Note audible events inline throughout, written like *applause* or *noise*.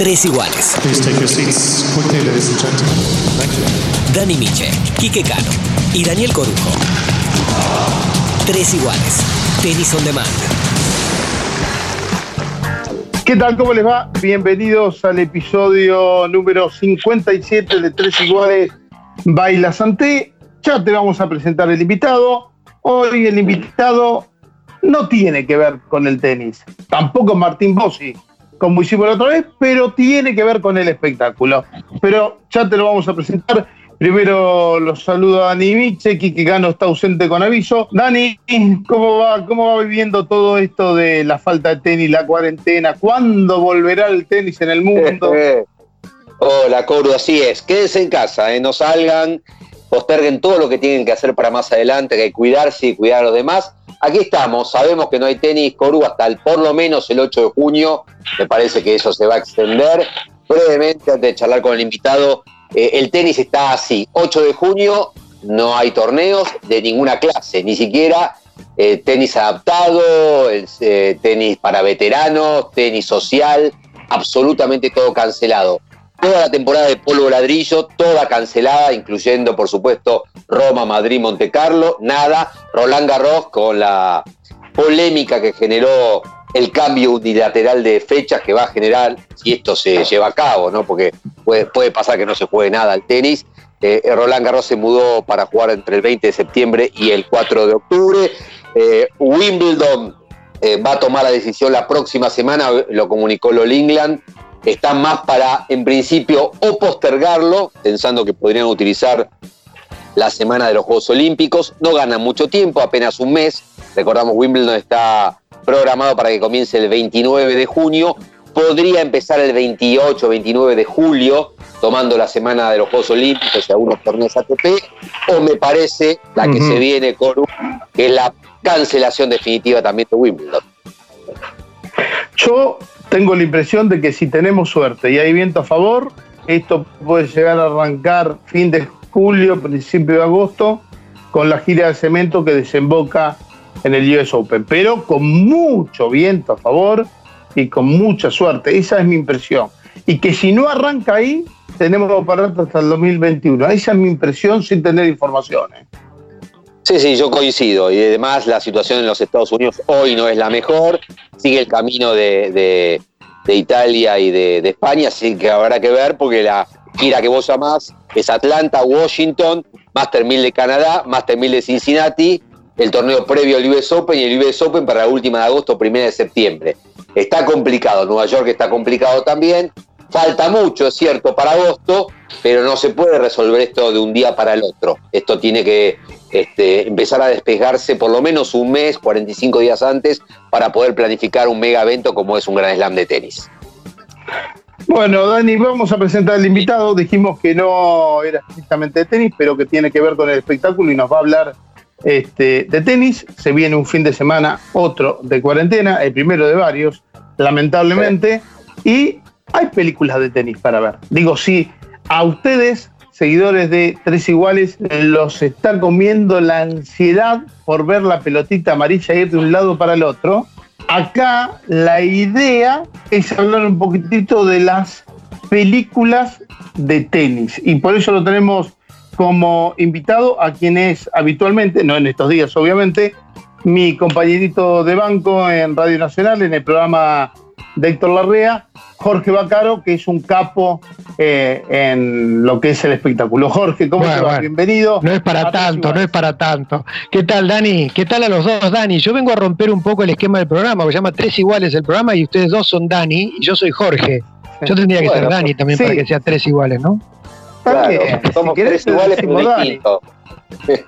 Tres iguales. Dani Miche, Quique Cano y Daniel Corujo. Tres iguales. Tenis on demand. ¿Qué tal? ¿Cómo les va? Bienvenidos al episodio número 57 de Tres Iguales Baila Santé. Ya te vamos a presentar el invitado. Hoy el invitado no tiene que ver con el tenis. Tampoco Martín Bossi, como hicimos la otra vez, pero tiene que ver con el espectáculo. Pero ya te lo vamos a presentar. Primero los saludo a Dani Miche, Kiki Gano está ausente con aviso. Dani, ¿cómo va, ¿cómo va viviendo todo esto de la falta de tenis, la cuarentena? ¿Cuándo volverá el tenis en el mundo? *laughs* Hola, Coru, así es. Quédense en casa, ¿eh? no salgan, posterguen todo lo que tienen que hacer para más adelante, que cuidarse y cuidar a los demás. Aquí estamos, sabemos que no hay tenis, Coru, hasta el, por lo menos el 8 de junio. Me parece que eso se va a extender. Brevemente, antes de charlar con el invitado, eh, el tenis está así. 8 de junio no hay torneos de ninguna clase, ni siquiera eh, tenis adaptado, eh, tenis para veteranos, tenis social, absolutamente todo cancelado. Toda la temporada de polvo ladrillo, toda cancelada, incluyendo, por supuesto, Roma, Madrid, Monte Carlo, nada. Roland Garros con la polémica que generó el cambio unilateral de fechas que va a generar si esto se lleva a cabo, ¿no? Porque puede, pasar que no se juegue nada al tenis. Eh, Roland Garros se mudó para jugar entre el 20 de septiembre y el 4 de octubre. Eh, Wimbledon eh, va a tomar la decisión la próxima semana, lo comunicó Lol England. Están más para, en principio, o postergarlo, pensando que podrían utilizar la semana de los Juegos Olímpicos. No ganan mucho tiempo, apenas un mes. Recordamos, Wimbledon está programado para que comience el 29 de junio. Podría empezar el 28, 29 de julio, tomando la semana de los Juegos Olímpicos y algunos torneos ATP. O me parece la que se viene, con que es la cancelación definitiva también de Wimbledon. Yo tengo la impresión de que si tenemos suerte y hay viento a favor, esto puede llegar a arrancar fin de julio, principio de agosto, con la gira de cemento que desemboca en el US Open, pero con mucho viento a favor y con mucha suerte. Esa es mi impresión. Y que si no arranca ahí, tenemos para hasta el 2021. Esa es mi impresión sin tener informaciones. Sí, sí, yo coincido. Y además la situación en los Estados Unidos hoy no es la mejor. Sigue el camino de, Italia y de, España, así que habrá que ver porque la gira que vos llamás es Atlanta, Washington, Master 1000 de Canadá, Master 1000 de Cincinnati el torneo previo al US Open y el US Open para la última de agosto, primera de septiembre. Está complicado, Nueva York está complicado también. Falta mucho, es cierto, para agosto, pero no se puede resolver esto de un día para el otro. Esto tiene que este, empezar a despejarse por lo menos un mes, 45 días antes, para poder planificar un mega evento como es un Gran Slam de tenis. Bueno, Dani, vamos a presentar al invitado. Dijimos que no era estrictamente de tenis, pero que tiene que ver con el espectáculo y nos va a hablar este, de tenis. Se viene un fin de semana, otro de cuarentena, el primero de varios, lamentablemente. Y hay películas de tenis para ver. Digo, si a ustedes, seguidores de Tres Iguales, los está comiendo la ansiedad por ver la pelotita amarilla ir de un lado para el otro, acá la idea es hablar un poquitito de las películas de tenis. Y por eso lo tenemos como invitado a quien es habitualmente, no en estos días obviamente, mi compañerito de banco en Radio Nacional, en el programa de Héctor Larrea, Jorge Bacaro, que es un capo eh, en lo que es el espectáculo. Jorge, ¿cómo te va? Bienvenido. No es para tanto, no es para tanto. ¿Qué tal, Dani? ¿Qué tal a los dos, Dani? Yo vengo a romper un poco el esquema del programa, que se llama Tres Iguales el programa, y ustedes dos son Dani, y yo soy Jorge. Yo tendría que ser Dani también para que sea Tres Iguales, ¿no? somos tres iguales pero *laughs*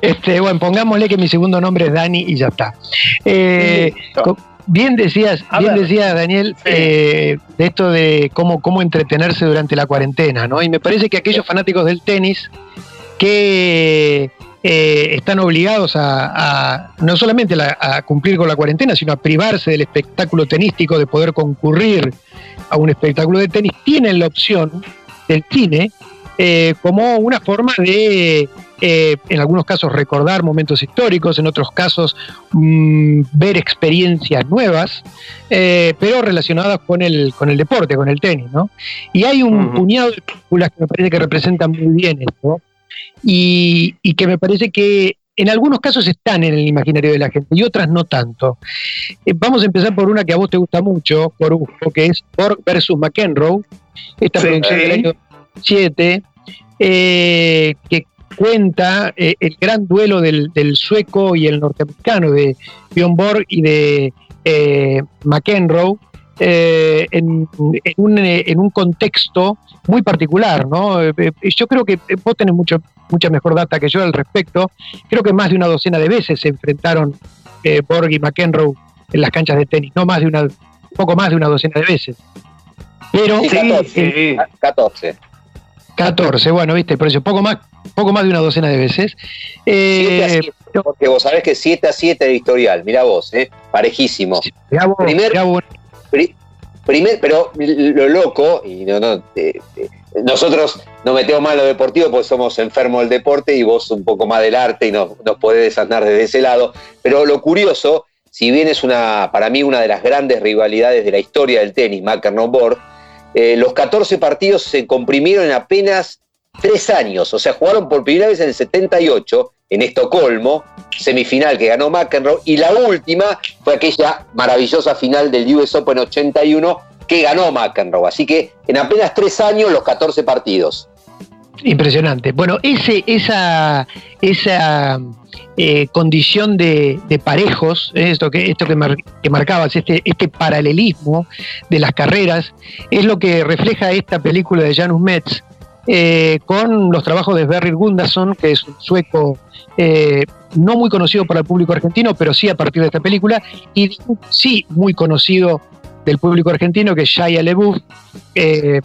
este, bueno, pongámosle que mi segundo nombre es Dani y ya está. Eh, bien decías, bien decía Daniel, eh, de esto de cómo, cómo entretenerse durante la cuarentena, ¿no? Y me parece que aquellos fanáticos del tenis que eh, están obligados a, no solamente a cumplir con la cuarentena, sino a privarse del espectáculo tenístico, de poder concurrir a un espectáculo de tenis, tienen la opción del cine eh, como una forma de, eh, en algunos casos, recordar momentos históricos, en otros casos, mm, ver experiencias nuevas, eh, pero relacionadas con el, con el deporte, con el tenis, ¿no? Y hay un puñado de películas que me parece que representan muy bien esto, y, y que me parece que en algunos casos están en el imaginario de la gente y otras no tanto. vamos a empezar por una que a vos te gusta mucho, por que es Borg versus McEnroe, esta producción del año 7, eh, que cuenta eh, el gran duelo del, sueco y el norteamericano, de Bjorn Borg y de eh, McEnroe, en, un, contexto muy particular. ¿no? yo creo que vos tenés mucho, mucha mejor data que yo al respecto. Creo que más de una docena de veces se enfrentaron Borg y McEnroe en las canchas de tenis, no más de una, poco más de una docena de veces. Pero 14. 14, bueno, viste, por eso poco más, poco más de una docena de veces. Eh, porque vos sabés que 7 a 7 de historial, mirá vos, eh, parejísimo. primer, primer, pero lo loco, y no, no, eh, eh, nosotros nos metemos más en lo deportivo porque somos enfermos del deporte y vos un poco más del arte y nos, nos podés desandar desde ese lado. Pero lo curioso, si bien es una, para mí una de las grandes rivalidades de la historia del tenis, McEnroe-Borg, eh, los 14 partidos se comprimieron en apenas tres años, o sea, jugaron por primera vez en el 78 en Estocolmo, semifinal que ganó McEnroe, y la última fue aquella maravillosa final del US Open 81 que ganó McEnroe. Así que en apenas tres años los 14 partidos. Impresionante. Bueno, ese, esa, esa eh, condición de, parejos, eh, esto que, esto que, marcabas, este, este paralelismo de las carreras, es lo que refleja esta película de Janus Metz, eh, con los trabajos de Berry Gundason, que es un sueco no muy conocido para el público argentino, pero sí a partir de esta película, y sí muy conocido del público argentino, que es Shia LeBouf, eh,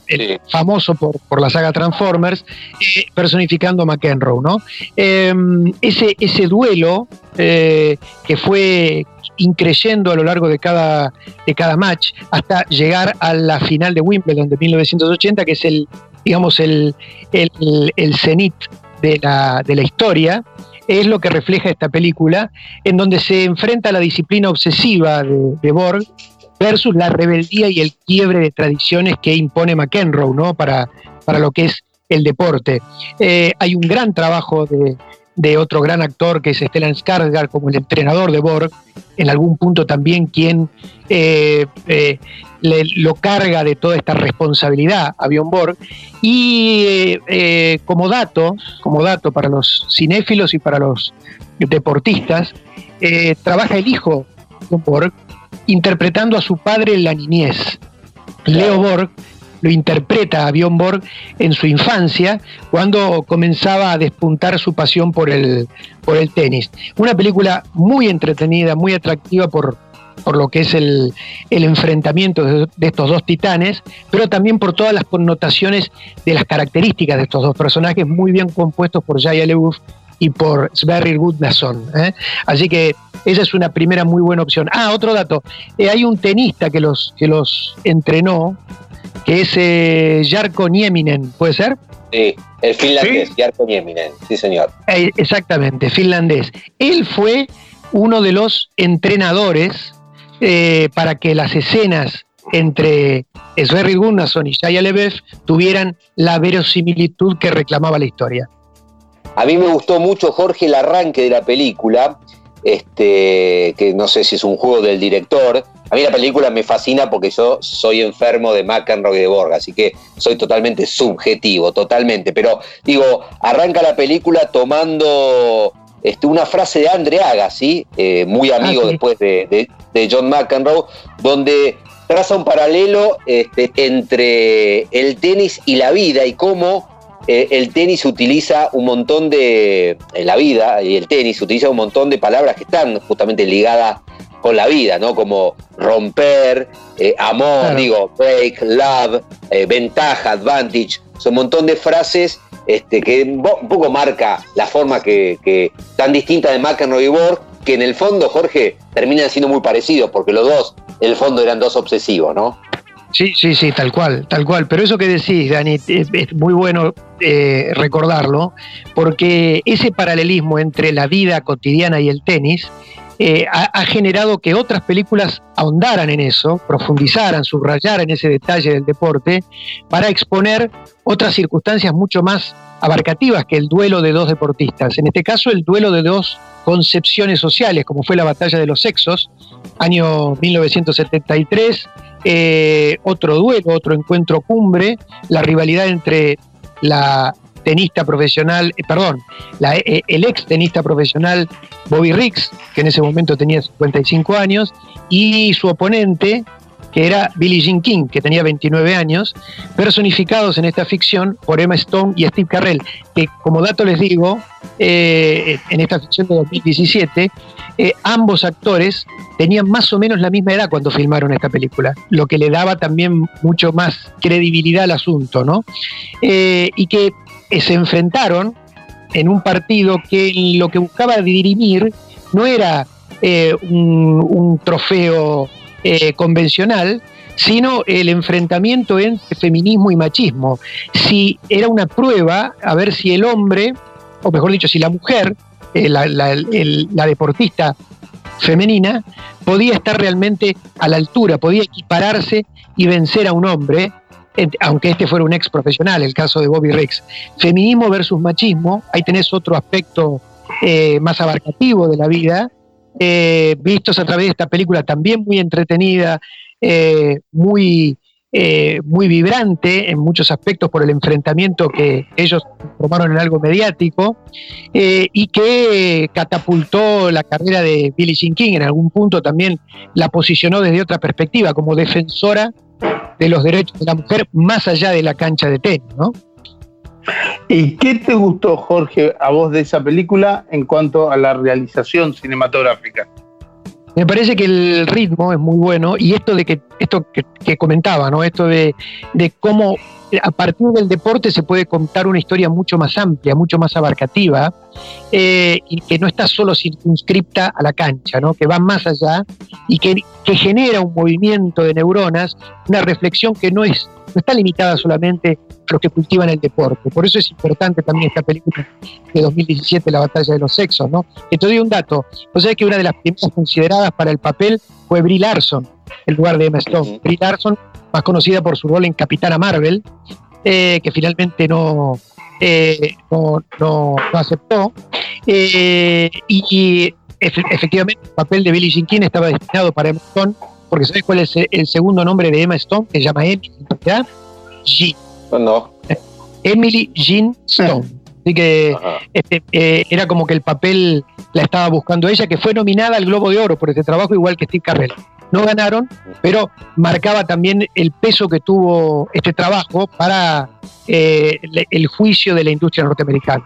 famoso por, la saga Transformers, eh, personificando a McEnroe. ¿no? Em, ese, ese duelo eh, que fue increyendo a lo largo de cada, de cada match hasta llegar a la final de Wimbledon de 1980, que es el, digamos, el, el, cenit de la, de la historia, es lo que refleja esta película, en donde se enfrenta la disciplina obsesiva de, de Borg versus la rebeldía y el quiebre de tradiciones que impone McEnroe ¿no? para, para lo que es el deporte. Eh, hay un gran trabajo de, otro gran actor que es Stellan Skarsgård como el entrenador de Borg, en algún punto también quien eh, eh, lo carga de toda esta responsabilidad a Bjorn Borg. Y como dato, como dato para los cinéfilos y para los deportistas, trabaja el hijo de Borg, interpretando a su padre en la niñez. Leo Borg lo interpreta a Bjorn Borg en su infancia, cuando comenzaba a despuntar su pasión por el, por el tenis. Una película muy entretenida, muy atractiva por, por lo que es el, enfrentamiento de, estos dos titanes, pero también por todas las connotaciones de las características de estos dos personajes, muy bien compuestos por Jaya LeBouf y por Sverrir Gudnason. ¿eh? Así que esa es una primera muy buena opción. Ah, otro dato. Eh, hay un tenista que los, que los entrenó, que es eh, Jarko Nieminen, ¿puede ser? Sí, el finlandés, Jarko Nieminen, sí señor. Eh, exactamente, finlandés. Él fue uno de los entrenadores para que las escenas entre Sverrir Gunnarsson y Shia Lebev tuvieran la verosimilitud que reclamaba la historia. A mí me gustó mucho, Jorge, el arranque de la película, este, que no sé si es un juego del director. A mí la película me fascina porque yo soy enfermo de McEnroe y de Borg, así que soy totalmente subjetivo, totalmente. Pero digo, arranca la película tomando este, una frase de Andre Agassi, eh, muy amigo ah, después de, John McEnroe, donde traza un paralelo este, entre el tenis y la vida y cómo eh, el tenis utiliza un montón de, en la vida y el tenis utiliza un montón de palabras que están justamente ligadas con la vida, ¿no? Como romper, eh, amor, digo, break, love, eh, ventaja, advantage, son un montón de frases este, que un poco marca la forma que, tan distinta de McEnroe y Borg, que en el fondo, Jorge, terminan siendo muy parecidos, porque los dos, en el fondo, eran dos obsesivos, ¿no? Sí, sí, sí, tal cual, tal cual. Pero eso que decís, Dani, es, muy bueno eh, recordarlo, porque ese paralelismo entre la vida cotidiana y el tenis eh, ha, generado que otras películas ahondaran en eso, profundizaran, subrayaran ese detalle del deporte, para exponer otras circunstancias mucho más abarcativas que el duelo de dos deportistas. En este caso, el duelo de dos concepciones sociales, como fue la batalla de los sexos, año 1973, eh, otro duelo, otro encuentro cumbre, la rivalidad entre la tenista profesional, eh, perdón, eh, el ex tenista profesional Bobby Riggs, que en ese momento tenía 55 años, y su oponente, que era Billie Jean King, que tenía 29 años, personificados en esta ficción por Emma Stone y Steve Carrell, que como dato les digo, eh, en esta ficción de 2017, ambos actores tenían más o menos la misma edad cuando filmaron esta película, lo que le daba también mucho más credibilidad al asunto, ¿no? y que se enfrentaron en un partido que lo que buscaba dirimir no era eh, un, trofeo eh, convencional, sino el enfrentamiento entre feminismo y machismo. Si era una prueba a ver si el hombre, o mejor dicho, si la mujer, eh, la deportista femenina, podía estar realmente a la altura, podía equipararse y vencer a un hombre aunque este fuera un ex profesional, el caso de Bobby Riggs. Feminismo versus machismo, ahí tenés otro aspecto eh, más abarcativo de la vida, eh, vistos a través de esta película también muy entretenida, eh, muy, muy vibrante en muchos aspectos por el enfrentamiento que ellos formaron en algo mediático y que catapultó la carrera de Billie Jean King, en algún punto también la posicionó desde otra perspectiva, como defensora de los derechos de la mujer más allá de la cancha de tenis, ¿no? ¿Y qué te gustó, Jorge, a vos de esa película en cuanto a la realización cinematográfica? Me parece que el ritmo es muy bueno y esto de que esto que, comentaba, ¿no? Esto de, de cómo a partir del deporte se puede contar una historia mucho más amplia, mucho más abarcativa, eh, y que no está solo circunscripta a la cancha, ¿no? que va más allá y que, genera un movimiento de neuronas, una reflexión que no, es, no está limitada solamente a los que cultivan el deporte. Por eso es importante también esta película de 2017, La batalla de los sexos. ¿no? Que te doy un dato. Vos sabés que una de las primeras consideradas para el papel fue Brie Larson, el lugar de Emma Stone. Brie Larson más conocida por su rol en Capitana Marvel, eh, que finalmente no, eh, no, aceptó. Eh, y, efectivamente el papel de Billie Jean King estaba destinado para Emma Stone, porque ¿sabes cuál es el segundo nombre de Emma Stone? Que se llama Emily. Jean. No. Emily Jean Stone. Así que este, era como que el papel la estaba buscando ella, que fue nominada al Globo de Oro por este trabajo, igual que Steve Carrell no ganaron, pero marcaba también el peso que tuvo este trabajo para eh, el juicio de la industria norteamericana.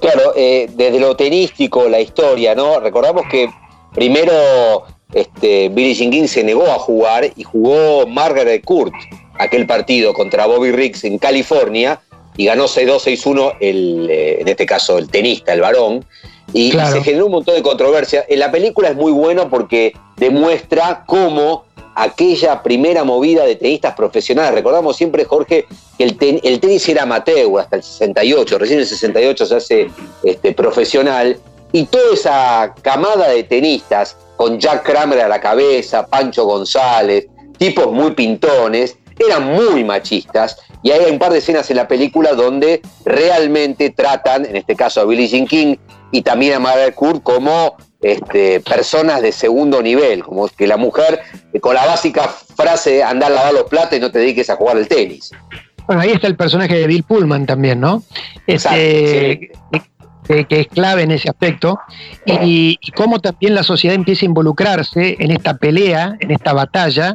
Claro, eh, desde lo tenístico, la historia, ¿no? Recordamos que primero este, Billy Jean se negó a jugar y jugó Margaret Court, aquel partido contra Bobby Riggs en California, y ganó 6-2, 6-1, eh, en este caso el tenista, el varón, y, se generó un montón de controversia. En la película es muy bueno porque demuestra cómo aquella primera movida de tenistas profesionales, recordamos siempre, Jorge, que el, tenis era amateur hasta el 68, recién en el 68 se hace este, profesional, y toda esa camada de tenistas, con Jack Kramer a la cabeza, Pancho González, tipos muy pintones, eran muy machistas, y hay un par de escenas en la película donde realmente tratan, en este caso a Billie Jean King, y también a Margaret Court como este, personas de segundo nivel, como que la mujer eh, con la básica frase andar a lavar los platos y no te dediques a jugar al tenis. Bueno, ahí está el personaje de Bill Pullman también, ¿no? Este, que, es clave en ese aspecto, y, cómo también la sociedad empieza a involucrarse en esta pelea, en esta batalla,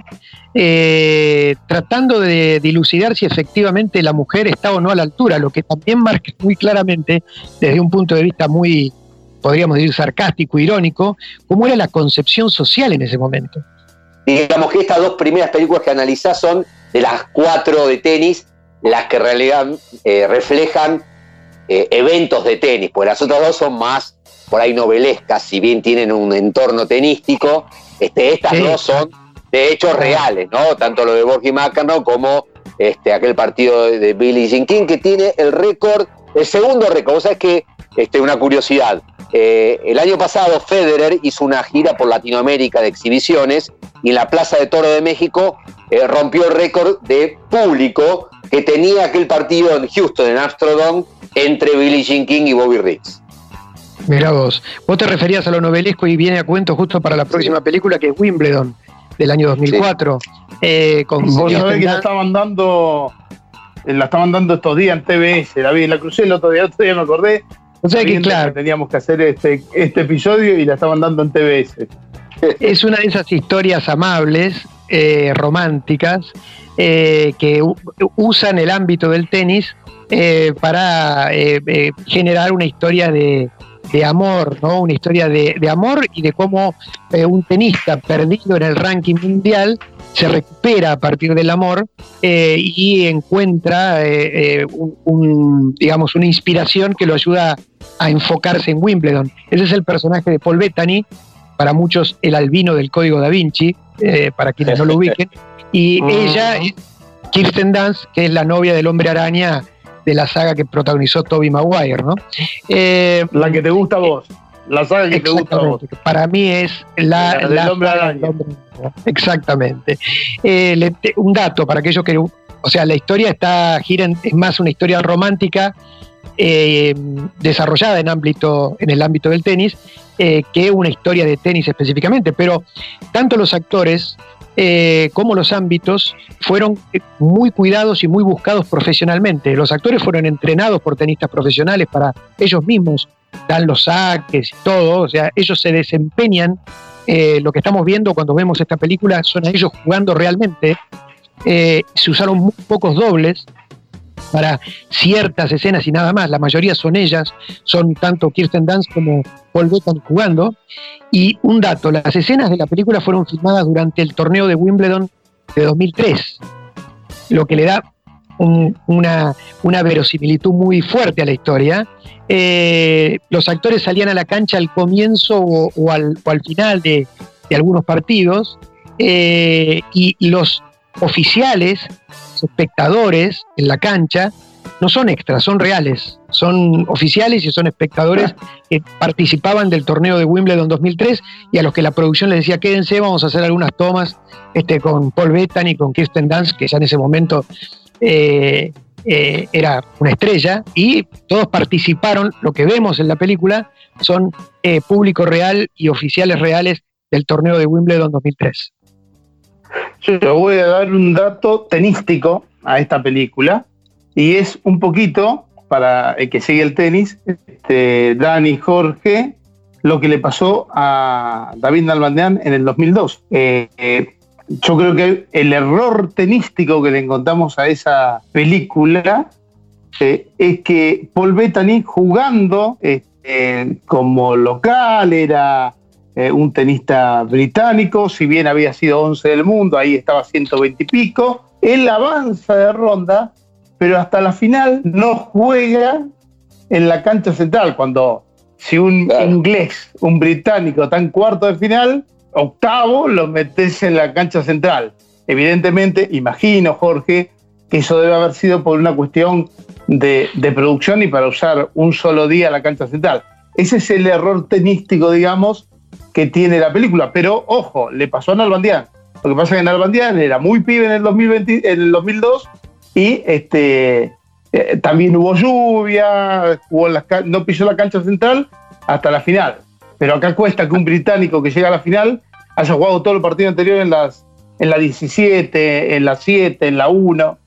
eh, tratando de dilucidar si efectivamente la mujer está o no a la altura, lo que también marca muy claramente, desde un punto de vista muy, podríamos decir, sarcástico, irónico, cómo era la concepción social en ese momento. Digamos que estas dos primeras películas que analizás son de las cuatro de tenis, las que en realidad eh, reflejan eh, eventos de tenis, porque las otras dos son más por ahí novelescas, si bien tienen un entorno tenístico, este, estas dos son de hechos reales, ¿no? Tanto lo de Borgi Macano como este, aquel partido de, Billy Jean King, que tiene el récord, el segundo récord. O sea, es que, este, una curiosidad, eh, el año pasado Federer hizo una gira por Latinoamérica de exhibiciones y en la Plaza de Toro de México eh, rompió el récord de público que tenía aquel partido en Houston, en Amsterdam, entre Billie Jean King y Bobby Riggs. Mira vos, vos te referías a lo novelesco y viene a cuento justo para la próxima película que es Wimbledon, del año 2004. Eh, con vos sabés que la estaban dando, la estaban dando estos días en TBS, la vi, la crucé el otro día, otro día me acordé. O sea que claro. teníamos que hacer este, este episodio y la estaban dando en TBS. *laughs* Es una de esas historias amables, eh, románticas, eh, que usan el ámbito del tenis eh, para generar una historia de, amor, ¿no? Una historia de, amor y de cómo un tenista perdido en el ranking mundial se recupera a partir del amor y encuentra un, digamos, una inspiración que lo ayuda a enfocarse en Wimbledon. Ese es el personaje de Paul Bettany, para muchos el albino del Código da Vinci, eh, para quienes no lo *laughs* ubiquen, y ah. ella es Kirsten Dunst, que es la novia del hombre araña de la saga que protagonizó Toby Maguire, ¿no? Eh, la que te gusta a vos. La saga que te gusta a vos. Para mí es la, del hombre araña. Exactamente. Eh, un dato para aquellos que. O sea, la historia está gira es más una historia romántica desarrollada en, ámbito, en el ámbito del tenis eh, que una historia de tenis específicamente, pero tanto los actores eh, como los ámbitos fueron eh, muy cuidados y muy buscados profesionalmente. Los actores fueron entrenados por tenistas profesionales para ellos mismos, dan los saques y todo, o sea, ellos se desempeñan. lo que estamos viendo cuando vemos esta película son ellos jugando realmente. se usaron muy pocos dobles, para ciertas escenas y nada más. La mayoría son ellas, son tanto Kirsten Dunst como Paul Bettany jugando. Y un dato, las escenas de la película fueron filmadas durante el torneo de Wimbledon de 2003, lo que le da una, verosimilitud muy fuerte a la historia. Eh, los actores salían a la cancha al comienzo o, al, final de, algunos partidos eh, y los oficiales espectadores en la cancha no son extras, son reales, son oficiales y son espectadores que participaban del torneo de Wimbledon 2003 y a los que la producción les decía quédense, vamos a hacer algunas tomas este, con Paul Bettany, con Kirsten Dunst, que ya en ese momento eh, eh, era una estrella, y todos participaron, lo que vemos en la película son eh, público real y oficiales reales del torneo de Wimbledon 2003. Yo voy a dar un dato tenístico a esta película y es un poquito, para el que sigue el tenis, este, Dani Jorge, lo que le pasó a David Nalbandian en el 2002. Eh, eh, yo creo que el error tenístico que le encontramos a esa película eh, es que Paul Bettany jugando como local era eh, un tenista británico, si bien había sido 11 del mundo, ahí estaba 120 y pico. Él avanza de ronda, pero hasta la final no juega en la cancha central, cuando si un inglés, un británico está en cuarto de final, octavo, lo metes en la cancha central. Evidentemente, imagino, Jorge, que eso debe haber sido por una cuestión de, de, producción y para usar un solo día la cancha central. Ese es el error tenístico, digamos, que tiene la película. Pero ojo, le pasó a Nalbandian. Lo que pasa es que Nalbandian era muy pibe en el, 2020, en el 2002 y este, eh, también hubo lluvia, no pisó la cancha central hasta la final. Pero acá cuesta que un británico que llega a la final haya jugado todo el partido anterior en, las, en la 17, en la 7, en la 1.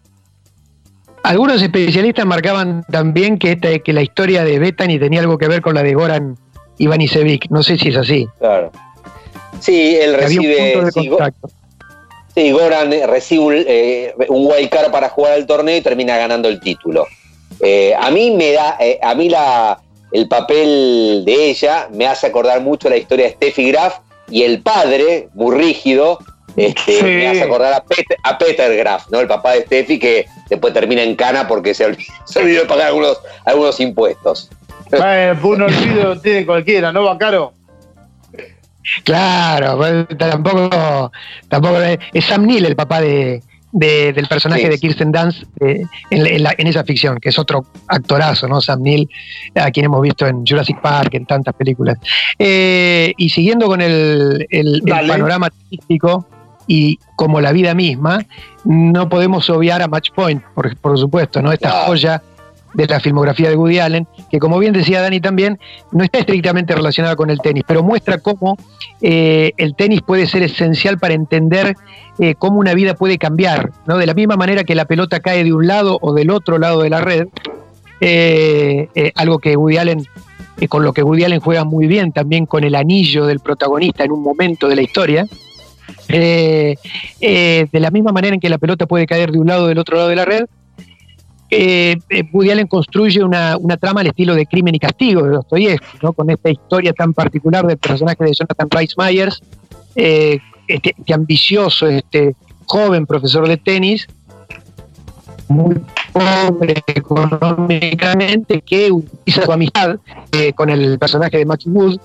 Algunos especialistas marcaban también que, esta, que la historia de Bethany tenía algo que ver con la de Goran Iván Isevic. No sé si es así. Claro. Sí, él recibe. Sí, Goran recibe un, eh, wild card para jugar el torneo y termina ganando el título. Eh, a mí me da, eh, a mí la, el papel de ella me hace acordar mucho la historia de Steffi Graf y el padre, muy rígido, este, me hace acordar a Peter, Graf, ¿no? El papá de Steffi que después termina en cana porque se *laughs* olvidó, de pagar algunos, algunos impuestos. Un olvido tiene cualquiera, ¿no, Bacaro? Claro, pues, tampoco, tampoco es Sam Neill el papá de, del personaje de Kirsten Dunst eh, en, esa ficción, que es otro actorazo, ¿no? Sam Neill, a quien hemos visto en Jurassic Park, en tantas películas. Eh, y siguiendo con el, panorama artístico y como la vida misma, no podemos obviar a Match Point, por, por supuesto, ¿no? Esta joya de la filmografía de Woody Allen, que como bien decía Dani también, no está estrictamente relacionada con el tenis, pero muestra cómo eh, el tenis puede ser esencial para entender eh, cómo una vida puede cambiar, ¿no? De la misma manera que la pelota cae de un lado o del otro lado de la red, eh, algo que Woody Allen, con lo que Woody Allen juega muy bien también con el anillo del protagonista en un momento de la historia, de la misma manera en que la pelota puede caer de un lado o del otro lado de la red, eh, eh, Woody Allen construye una, trama al estilo de Crimen y Castigo de Dostoyevsky, ¿no? con esta historia tan particular del personaje de Jonathan Rice Myers, eh, este, este, ambicioso, este joven profesor de tenis, muy pobre económicamente, que utiliza su amistad eh, con el personaje de Matthew Wood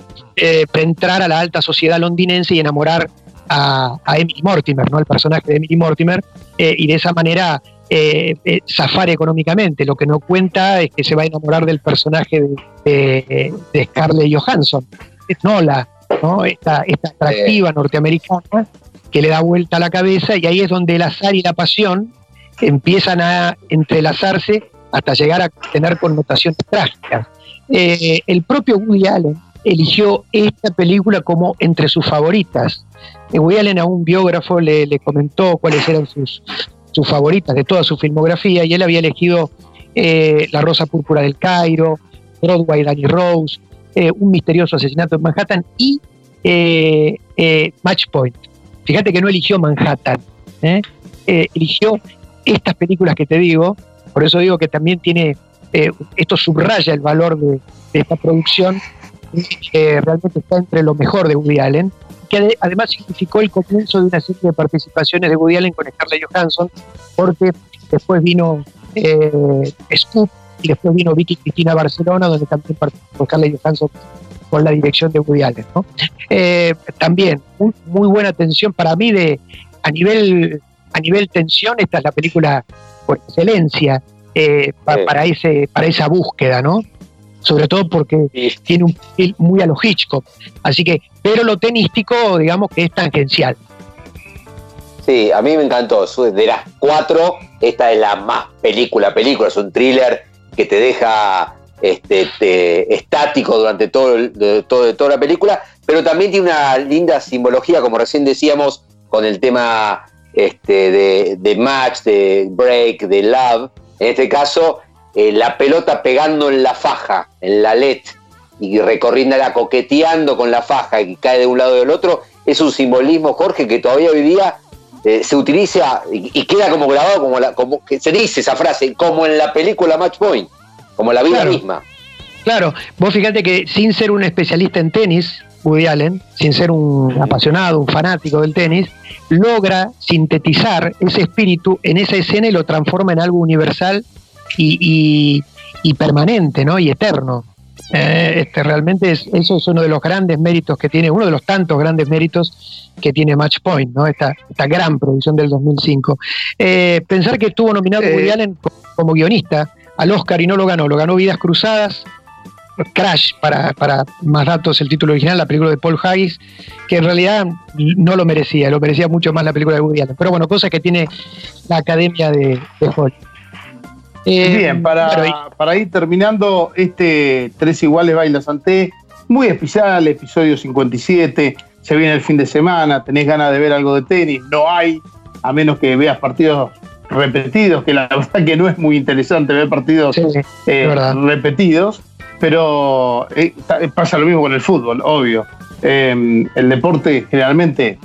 para entrar a la alta sociedad londinense y enamorar a, Emily Mortimer, ¿no? el personaje de Emily Mortimer, y de esa manera eh, eh, zafar económicamente. Lo que no cuenta es que se va a enamorar del personaje de, Scarlett Johansson, es Nola, ¿no? esta, esta atractiva norteamericana que le da vuelta a la cabeza y ahí es donde el azar y la pasión empiezan a entrelazarse hasta llegar a tener connotaciones trágicas. Eh, el propio Woody Allen eligió esta película como entre sus favoritas. Woody Allen a un biógrafo le, le comentó cuáles eran sus, sus favoritas de toda su filmografía, y él había elegido eh, La Rosa Púrpura del Cairo, Broadway, Danny Rose, eh, Un misterioso asesinato en Manhattan y eh, Match Point. Fíjate que no eligió Manhattan, eligió estas películas que te digo, por eso digo que también tiene, esto subraya el valor de, de esta producción, que realmente está entre lo mejor de Woody Allen que además significó el comienzo de una serie de participaciones de Woody Allen con Scarlett Johansson, porque después vino eh, Scoop y después vino Vicky Cristina Barcelona, donde también participó Scarlett Johansson con la dirección de Woody Allen. Eh, también muy, buena atención para mí de a nivel a nivel tensión esta es la película por excelencia eh, para ese para esa búsqueda, ¿no? Sobre todo porque tiene un perfil muy a lo Hitchcock. Así que, pero lo tenístico, digamos que es tangencial. Sí, a mí me encantó. De las cuatro, esta es la más película, película. Es un thriller que te deja este, estático durante todo, todo, toda la película, pero también tiene una linda simbología, como recién decíamos, con el tema este, de, de match, de break, de love. En este caso, eh, la pelota pegando en la faja, en la LED, y recorriéndola coqueteando con la faja y cae de un lado del otro, es un simbolismo, Jorge, que todavía hoy día eh, se utiliza y, queda como grabado, como, la, como que se dice esa frase, como en la película Match Point, como la vida misma. Claro, vos fíjate que sin ser un especialista en tenis, Woody Allen, sin ser un apasionado, un fanático del tenis, logra sintetizar ese espíritu en esa escena y lo transforma en algo universal y, permanente, ¿no? Y eterno. Eh, este, realmente es, eso es uno de los grandes méritos que tiene, uno de los tantos grandes méritos que tiene Match Point, ¿no? Esta, esta gran producción del 2005. Eh, pensar que estuvo nominado Woody Allen como guionista al Oscar y no lo ganó, lo ganó Vidas Cruzadas, Crash, para, para más datos, el título original, la película de Paul Haggis, que en realidad no lo merecía, lo merecía mucho más la película de Woody Allen. Pero bueno, cosas que tiene la Academia de, de Hollywood. Eh, Bien, para, para, ir terminando este Tres Iguales Bailas Ante, muy especial, episodio 57, se viene el fin de semana, tenés ganas de ver algo de tenis, no hay, a menos que veas partidos repetidos, que la *laughs* verdad que no es muy interesante ver partidos eh, repetidos, pero eh, pasa lo mismo con el fútbol, obvio. el deporte generalmente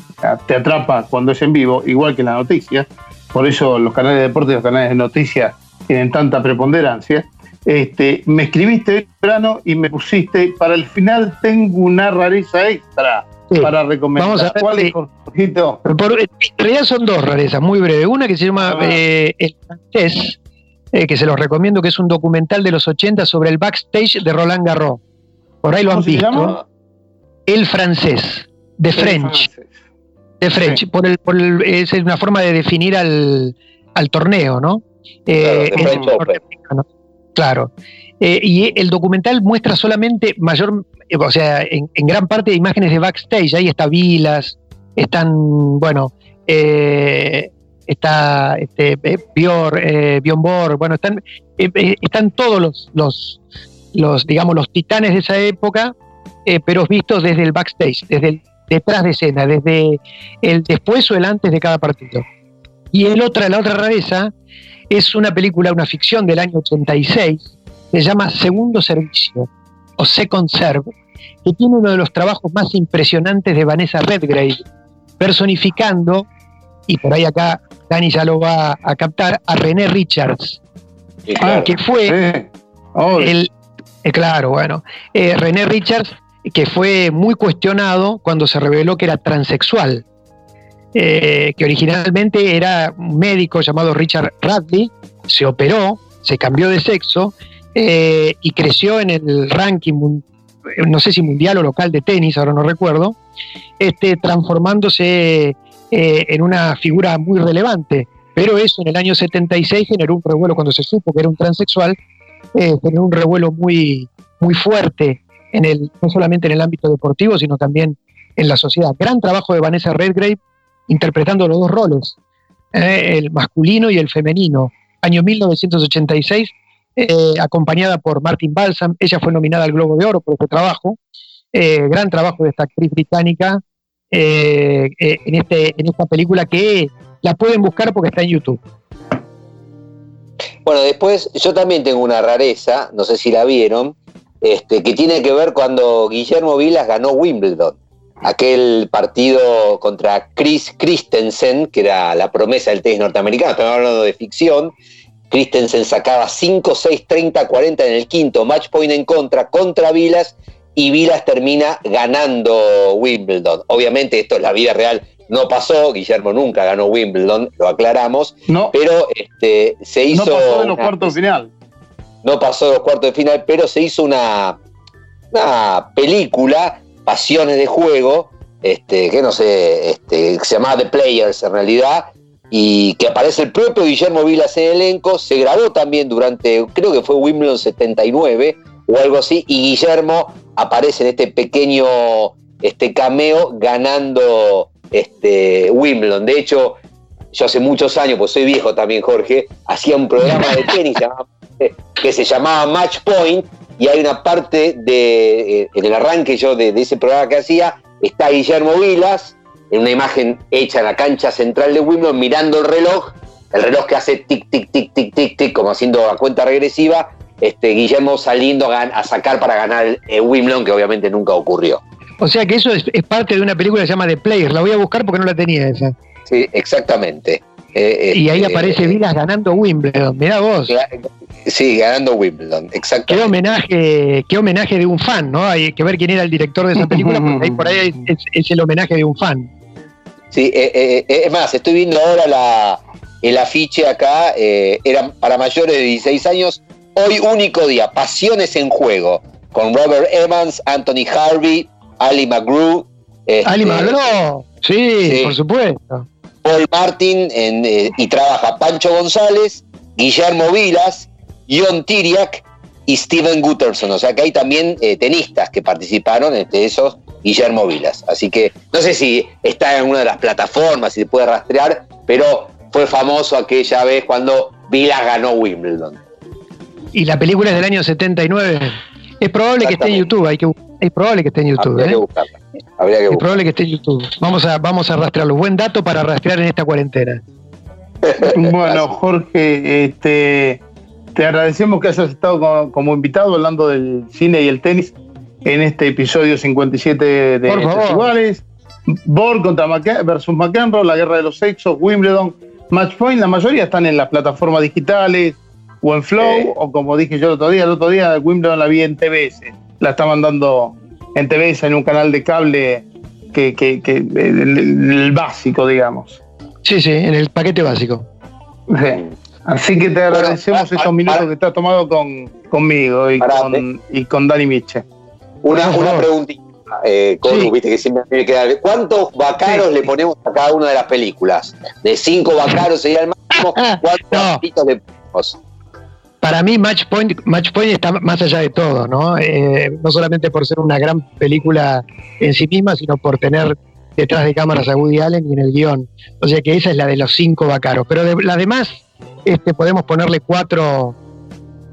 te atrapa cuando es en vivo, igual que la noticia, por eso los canales de deporte y los canales de noticias tienen tanta preponderancia. Este, me escribiste verano y me pusiste, para el final tengo una rareza extra para recomendar. Vamos a ver, ¿Cuál es, en realidad son dos rarezas, muy breves. Una que se llama ah. eh, El francés, eh, que se los recomiendo, que es un documental de los 80 sobre el backstage de Roland Garros. Por ahí lo han visto. El francés. de French. De French, por el, por el, es una forma de definir al, al torneo, ¿no? Eh, claro. Eh, y el documental muestra solamente mayor, o sea, en, gran parte de imágenes de backstage. Ahí está Vilas, están, bueno, eh, está este, Bior, Bjorn Borg, bueno, están, están todos los, los, los, digamos, los titanes de esa época, pero vistos desde el backstage, desde el detrás de escena, desde el después o el antes de cada partido. Y el otra, la otra rareza es una película, una ficción del año 86, se llama Segundo Servicio o Second Serve, que tiene uno de los trabajos más impresionantes de Vanessa Redgrave, personificando, y por ahí acá Dani ya lo va a captar, a René Richards, que fue el, eh, claro, bueno, eh, René Richards, que fue muy cuestionado cuando se reveló que era transexual. Eh, que originalmente era un médico llamado Richard Radley, se operó, se cambió de sexo eh, y creció en el ranking, no sé si mundial o local de tenis, ahora no recuerdo, este, transformándose eh, en una figura muy relevante. Pero eso en el año 76 generó un revuelo cuando se supo que era un transexual, generó un revuelo muy, muy fuerte en el, no solamente en el ámbito deportivo, sino también en la sociedad. Gran trabajo de Vanessa Redgrave interpretando los dos roles, eh, el masculino y el femenino. Año 1986, eh, acompañada por Martin Balsam, ella fue nominada al Globo de Oro por este trabajo. Eh, gran trabajo de esta actriz británica en, este, en esta película que la pueden buscar porque está en YouTube. Bueno, después yo también tengo una rareza, no sé si la vieron, este, que tiene que ver cuando Guillermo Vilas ganó Wimbledon aquel partido contra Chris Christensen, que era la promesa del tenis norteamericano, estamos hablando de ficción. Christensen sacaba 5, 6, 30, 40 en el quinto, match point en contra, contra Vilas, y Vilas termina ganando Wimbledon. Obviamente esto es la vida real, no pasó, Guillermo nunca ganó Wimbledon, lo aclaramos, no, pero este, se hizo... No pasó de los cuartos de final. No pasó de los cuartos de final, pero se hizo una, una película pasiones de juego, este, que no sé, este, se llamaba The Players en realidad, y que aparece el propio Guillermo Vilas en el elenco, se grabó también durante, creo que fue Wimbledon 79 o algo así, y Guillermo aparece en este pequeño este cameo ganando este Wimbledon. De hecho, yo hace muchos años, pues soy viejo también, Jorge, hacía un programa de tenis *laughs* que se llamaba Match Point, y hay una parte de, eh, en el arranque yo de, ese programa que hacía, está Guillermo Vilas, en una imagen hecha en la cancha central de Wimbledon, mirando el reloj, el reloj que hace tic, tic, tic, tic, tic, tic, como haciendo la cuenta regresiva, este, Guillermo saliendo a, sacar para ganar el Wimbledon, que obviamente nunca ocurrió. O sea que eso es, parte de una película que se llama The Player, la voy a buscar porque no la tenía esa. Sí, exactamente. Eh, y ahí este, aparece Vilas ganando Wimbledon, mirá vos. Sí, ganando Wimbledon, exacto. Qué homenaje, qué homenaje de un fan, ¿no? Hay que ver quién era el director de esa película, *laughs* porque ahí por ahí es, el homenaje de un fan. Sí, eh, eh, eh, es más, estoy viendo ahora la, el afiche acá, era para mayores de 16 años, hoy único día, Pasiones en Juego, con Robert Evans, Anthony Harvey, Ali McGrew. Este, Ali McGrew, sí, por supuesto. Paul Martin y trabaja Pancho González, Guillermo Vilas, John Tiriak y Steven Gutterson. O sea que hay también eh, tenistas que participaron, entre esos Guillermo Vilas. Así que no sé si está en una de las plataformas, si se puede rastrear, pero fue famoso aquella vez cuando Vilas ganó Wimbledon. Y la película es del año 79. Es probable que esté en YouTube, hay que, es probable que esté en YouTube. Habría que ¿eh? buscarla. es probable que esté en YouTube. Vamos a, vamos a rastrearlo. Buen dato para rastrear en esta cuarentena. *laughs* bueno, Jorge, este, te agradecemos que hayas estado como, invitado hablando del cine y el tenis en este episodio 57 de Iguales. Borg contra versus McEnroe, la guerra de los sexos, Wimbledon, Matchpoint, la mayoría están en las plataformas digitales o en Flow, o como dije yo el otro día, el otro día Wimbledon la vi en TBS, la estaban dando en TBS en un canal de cable que, que, el, básico, digamos. Sí, sí, en el paquete básico. Así que te agradecemos esos minutos que te has tomado con, conmigo y con, y con Dani Miche. Una, una preguntita. eh, viste que siempre tiene que dar. ¿Cuántos vacaros le ponemos a cada una de las películas? De cinco vacaros sería el máximo. *laughs* ¿Cuántos le ponemos? Para mí, Match Point, Match Point está más allá de todo, ¿no? Eh, no solamente por ser una gran película en sí misma, sino por tener detrás de cámaras a Woody Allen y en el guion. O sea que esa es la de los cinco vacaros. Pero de las demás, este, podemos ponerle cuatro,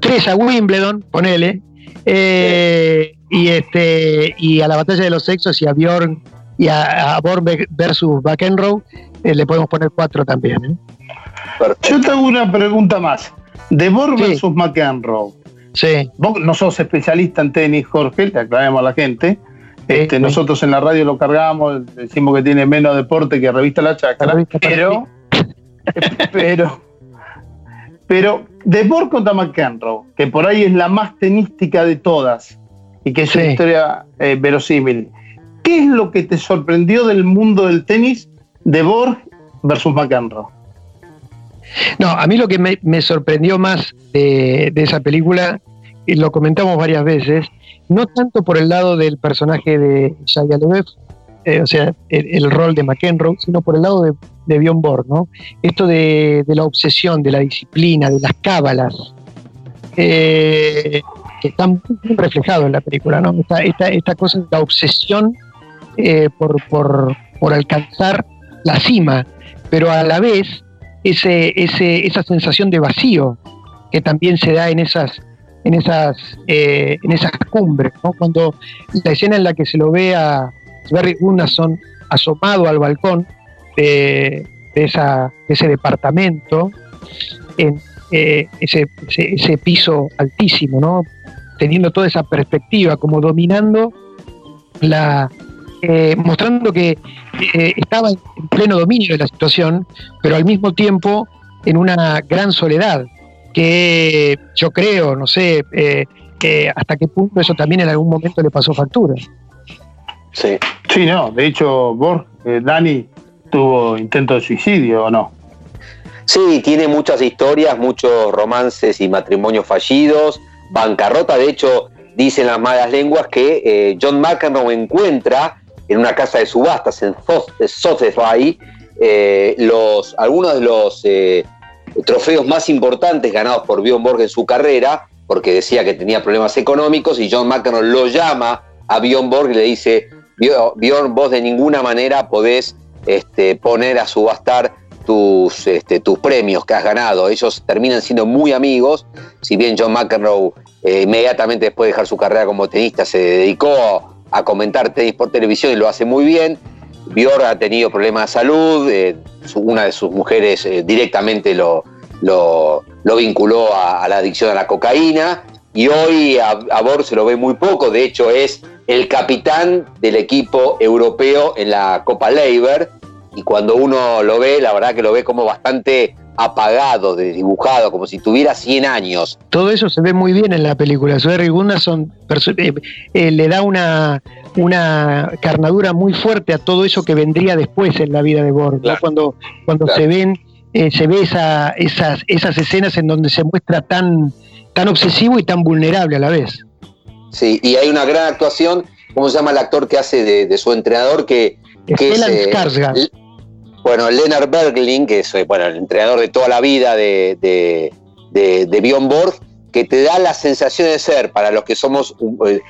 tres a Wimbledon, ponele, eh, y este y a la batalla de los sexos y a Bjorn y a, Born versus McEnroe eh, le podemos poner cuatro también. ¿eh? Yo tengo una pregunta más. De Born versus McEnroe. Sí. Vos no sos especialista en tenis, Jorge, te aclaramos a la gente. Este, nosotros en la radio lo cargamos, decimos que tiene menos deporte que Revista La Chacra, pero, *laughs* pero, pero de Borg contra McEnroe, que por ahí es la más tenística de todas y que es una historia eh, verosímil, ¿qué es lo que te sorprendió del mundo del tenis de Borg versus McEnroe? No, a mí lo que me, sorprendió más de, esa película, y lo comentamos varias veces, no tanto por el lado del personaje de Shia LeBeouf, eh, o sea, el, rol de McEnroe, sino por el lado de, de Bjorn Borg, ¿no? Esto de, la obsesión, de la disciplina, de las cábalas, eh, que están reflejados en la película, ¿no? Esta, esta, cosa, la obsesión eh, por, por, alcanzar la cima, pero a la vez ese, ese, esa sensación de vacío que también se da en esas en esas en esas cumbres, cuando la escena en la que se lo ve a, Barry Gunnarsson asomado al balcón de, esa, ese departamento, en eh, ese, ese, piso altísimo, ¿no? teniendo toda esa perspectiva, como dominando la. Eh, mostrando que eh, estaba en pleno dominio de la situación, pero al mismo tiempo en una gran soledad, que yo creo, no sé, hasta qué punto eso también en algún momento le pasó factura. Sí. Sí, no, de hecho, Borg, eh, Dani tuvo intento de suicidio o no. Sí, tiene muchas historias, muchos romances y matrimonios fallidos, bancarrota, de hecho, dicen las malas lenguas que eh, John McEnroe encuentra en una casa de subastas en Sotheby's eh, algunos de los trofeos más importantes ganados por Bjorn Borg en su carrera, porque decía que tenía problemas económicos y John McEnroe lo llama a Bjorn Borg y le dice, Bjorn, vos de ninguna manera podés este, poner a subastar tus, este, tus premios que has ganado. Ellos terminan siendo muy amigos, si bien John McEnroe eh, inmediatamente después de dejar su carrera como tenista se dedicó a comentar tenis por televisión y lo hace muy bien. Bjorn ha tenido problemas de salud, eh, una de sus mujeres eh, directamente lo, lo, vinculó a, la adicción a la cocaína y hoy a, a Bor se lo ve muy poco, de hecho es el capitán del equipo europeo en la Copa Leiber. Y cuando uno lo ve, la verdad que lo ve como bastante apagado, desdibujado, como si tuviera 100 años. Todo eso se ve muy bien en la película. Suerri Gunnarsson eh, eh, le da una, una carnadura muy fuerte a todo eso que vendría después en la vida de Borg. Cuando, cuando se ven, eh, se ve esa, esas, esas escenas en donde se muestra tan, tan obsesivo y tan vulnerable a la vez. Sí, y hay una gran actuación, ¿cómo se llama el actor que hace de, su entrenador? Que, que es, eh, bueno, Leonard Bergling, que es bueno, el entrenador de toda la vida de, de, de, Bjorn Borg, que te da la sensación de ser, para los que somos eh,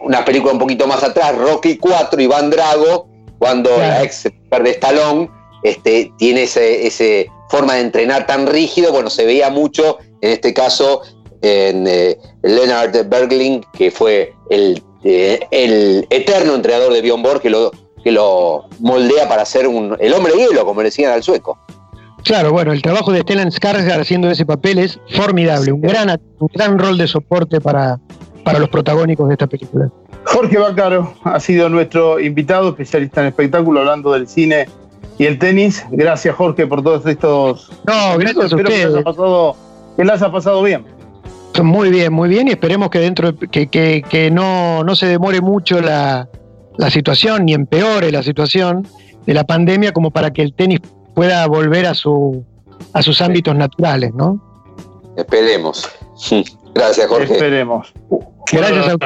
una película un poquito más atrás, Rocky 4, Iván Drago, cuando la ex de Stallone este, tiene ese, ese forma de entrenar tan rígido, bueno, se veía mucho, en este caso, en eh, Leonard Bergling, que fue el, eh, el eterno entrenador de Bjorn Borg, que lo, que lo moldea para ser un, el hombre hielo, como le decían al sueco. Claro, bueno, el trabajo de Stellan Skarsgård haciendo ese papel es formidable, un gran, un gran rol de soporte para, para los protagónicos de esta película. Jorge Bacaro ha sido nuestro invitado, especialista en espectáculo, hablando del cine y el tenis. Gracias, Jorge, por todos estos. No, gracias a ustedes. que las ha pasado bien. Muy bien, muy bien, y esperemos que dentro que, que, no, no, se demore mucho la, la, situación, ni empeore la situación de la pandemia, como para que el tenis pueda volver a su a sus ámbitos naturales, ¿no? Esperemos. *laughs* Gracias, Jorge. Esperemos. Gracias a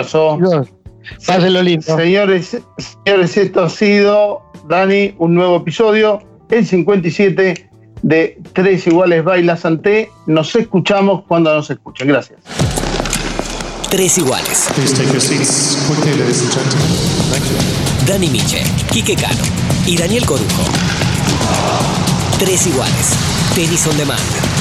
Pásenlo lindo. Señores, señores, esto ha sido, Dani, un nuevo episodio, el 57 de Tres Iguales Baila Santé. Nos escuchamos cuando nos escuchen. Gracias. Tres Iguales. Dani Miche, Quique Cano y Daniel Corujo. Tres Iguales. Tenis on Demand.